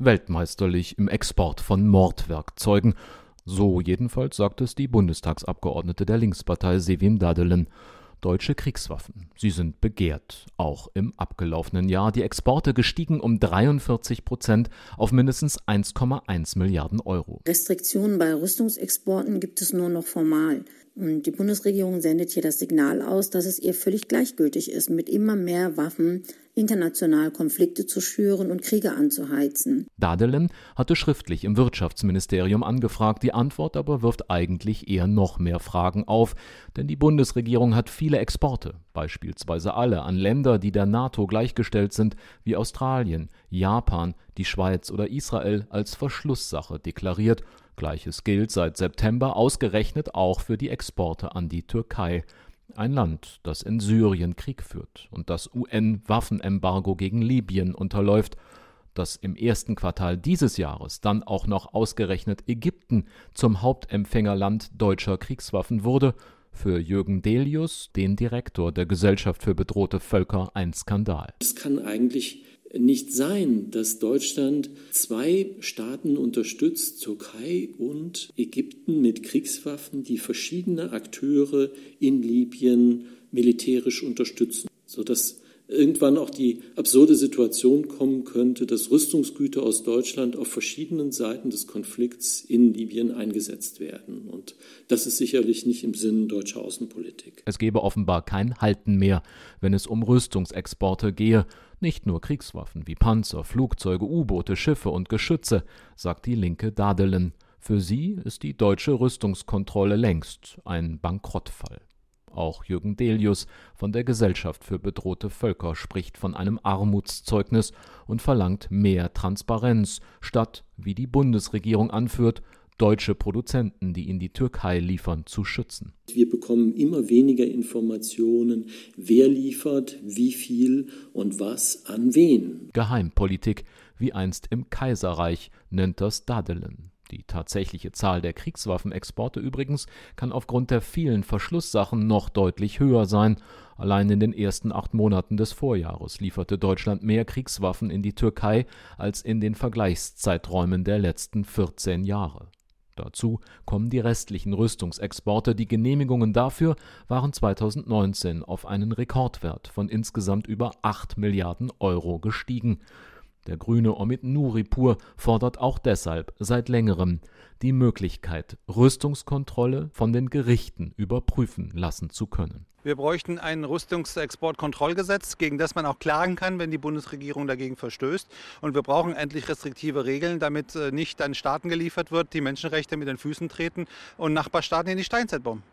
weltmeisterlich im Export von Mordwerkzeugen. So jedenfalls sagt es die Bundestagsabgeordnete der Linkspartei Sevim Dadelen deutsche Kriegswaffen. Sie sind begehrt, auch im abgelaufenen Jahr. Die Exporte gestiegen um 43 Prozent auf mindestens 1,1 Milliarden Euro. Restriktionen bei Rüstungsexporten gibt es nur noch formal. Und die Bundesregierung sendet hier das Signal aus, dass es ihr völlig gleichgültig ist, mit immer mehr Waffen international Konflikte zu schüren und Kriege anzuheizen. Dadelen hatte schriftlich im Wirtschaftsministerium angefragt, die Antwort aber wirft eigentlich eher noch mehr Fragen auf, denn die Bundesregierung hat viele Exporte, beispielsweise alle an Länder, die der NATO gleichgestellt sind, wie Australien, Japan, die Schweiz oder Israel, als Verschlusssache deklariert. Gleiches gilt seit September ausgerechnet auch für die Exporte an die Türkei ein Land, das in Syrien Krieg führt und das UN-Waffenembargo gegen Libyen unterläuft, dass im ersten Quartal dieses Jahres dann auch noch ausgerechnet Ägypten zum Hauptempfängerland deutscher Kriegswaffen wurde, für Jürgen Delius, den Direktor der Gesellschaft für bedrohte Völker, ein Skandal. Es kann eigentlich nicht sein, dass Deutschland zwei Staaten unterstützt, Türkei und Ägypten mit Kriegswaffen, die verschiedene Akteure in Libyen militärisch unterstützen, sodass irgendwann auch die absurde Situation kommen könnte, dass Rüstungsgüter aus Deutschland auf verschiedenen Seiten des Konflikts in Libyen eingesetzt werden. Und das ist sicherlich nicht im Sinne deutscher Außenpolitik. Es gebe offenbar kein Halten mehr, wenn es um Rüstungsexporte gehe. Nicht nur Kriegswaffen wie Panzer, Flugzeuge, U-Boote, Schiffe und Geschütze, sagt die linke Dadelen. Für sie ist die deutsche Rüstungskontrolle längst ein Bankrottfall. Auch Jürgen Delius von der Gesellschaft für bedrohte Völker spricht von einem Armutszeugnis und verlangt mehr Transparenz, statt, wie die Bundesregierung anführt, deutsche Produzenten, die in die Türkei liefern, zu schützen. Wir bekommen immer weniger Informationen, wer liefert, wie viel und was an wen. Geheimpolitik, wie einst im Kaiserreich, nennt das Dadelen. Die tatsächliche Zahl der Kriegswaffenexporte übrigens kann aufgrund der vielen Verschlusssachen noch deutlich höher sein. Allein in den ersten acht Monaten des Vorjahres lieferte Deutschland mehr Kriegswaffen in die Türkei als in den Vergleichszeiträumen der letzten 14 Jahre. Dazu kommen die restlichen Rüstungsexporte. Die Genehmigungen dafür waren 2019 auf einen Rekordwert von insgesamt über 8 Milliarden Euro gestiegen. Der grüne Omid Nuripur fordert auch deshalb seit längerem die Möglichkeit, Rüstungskontrolle von den Gerichten überprüfen lassen zu können. Wir bräuchten ein Rüstungsexportkontrollgesetz, gegen das man auch klagen kann, wenn die Bundesregierung dagegen verstößt. Und wir brauchen endlich restriktive Regeln, damit äh, nicht an Staaten geliefert wird, die Menschenrechte mit den Füßen treten und Nachbarstaaten in die Steinzeit bomben.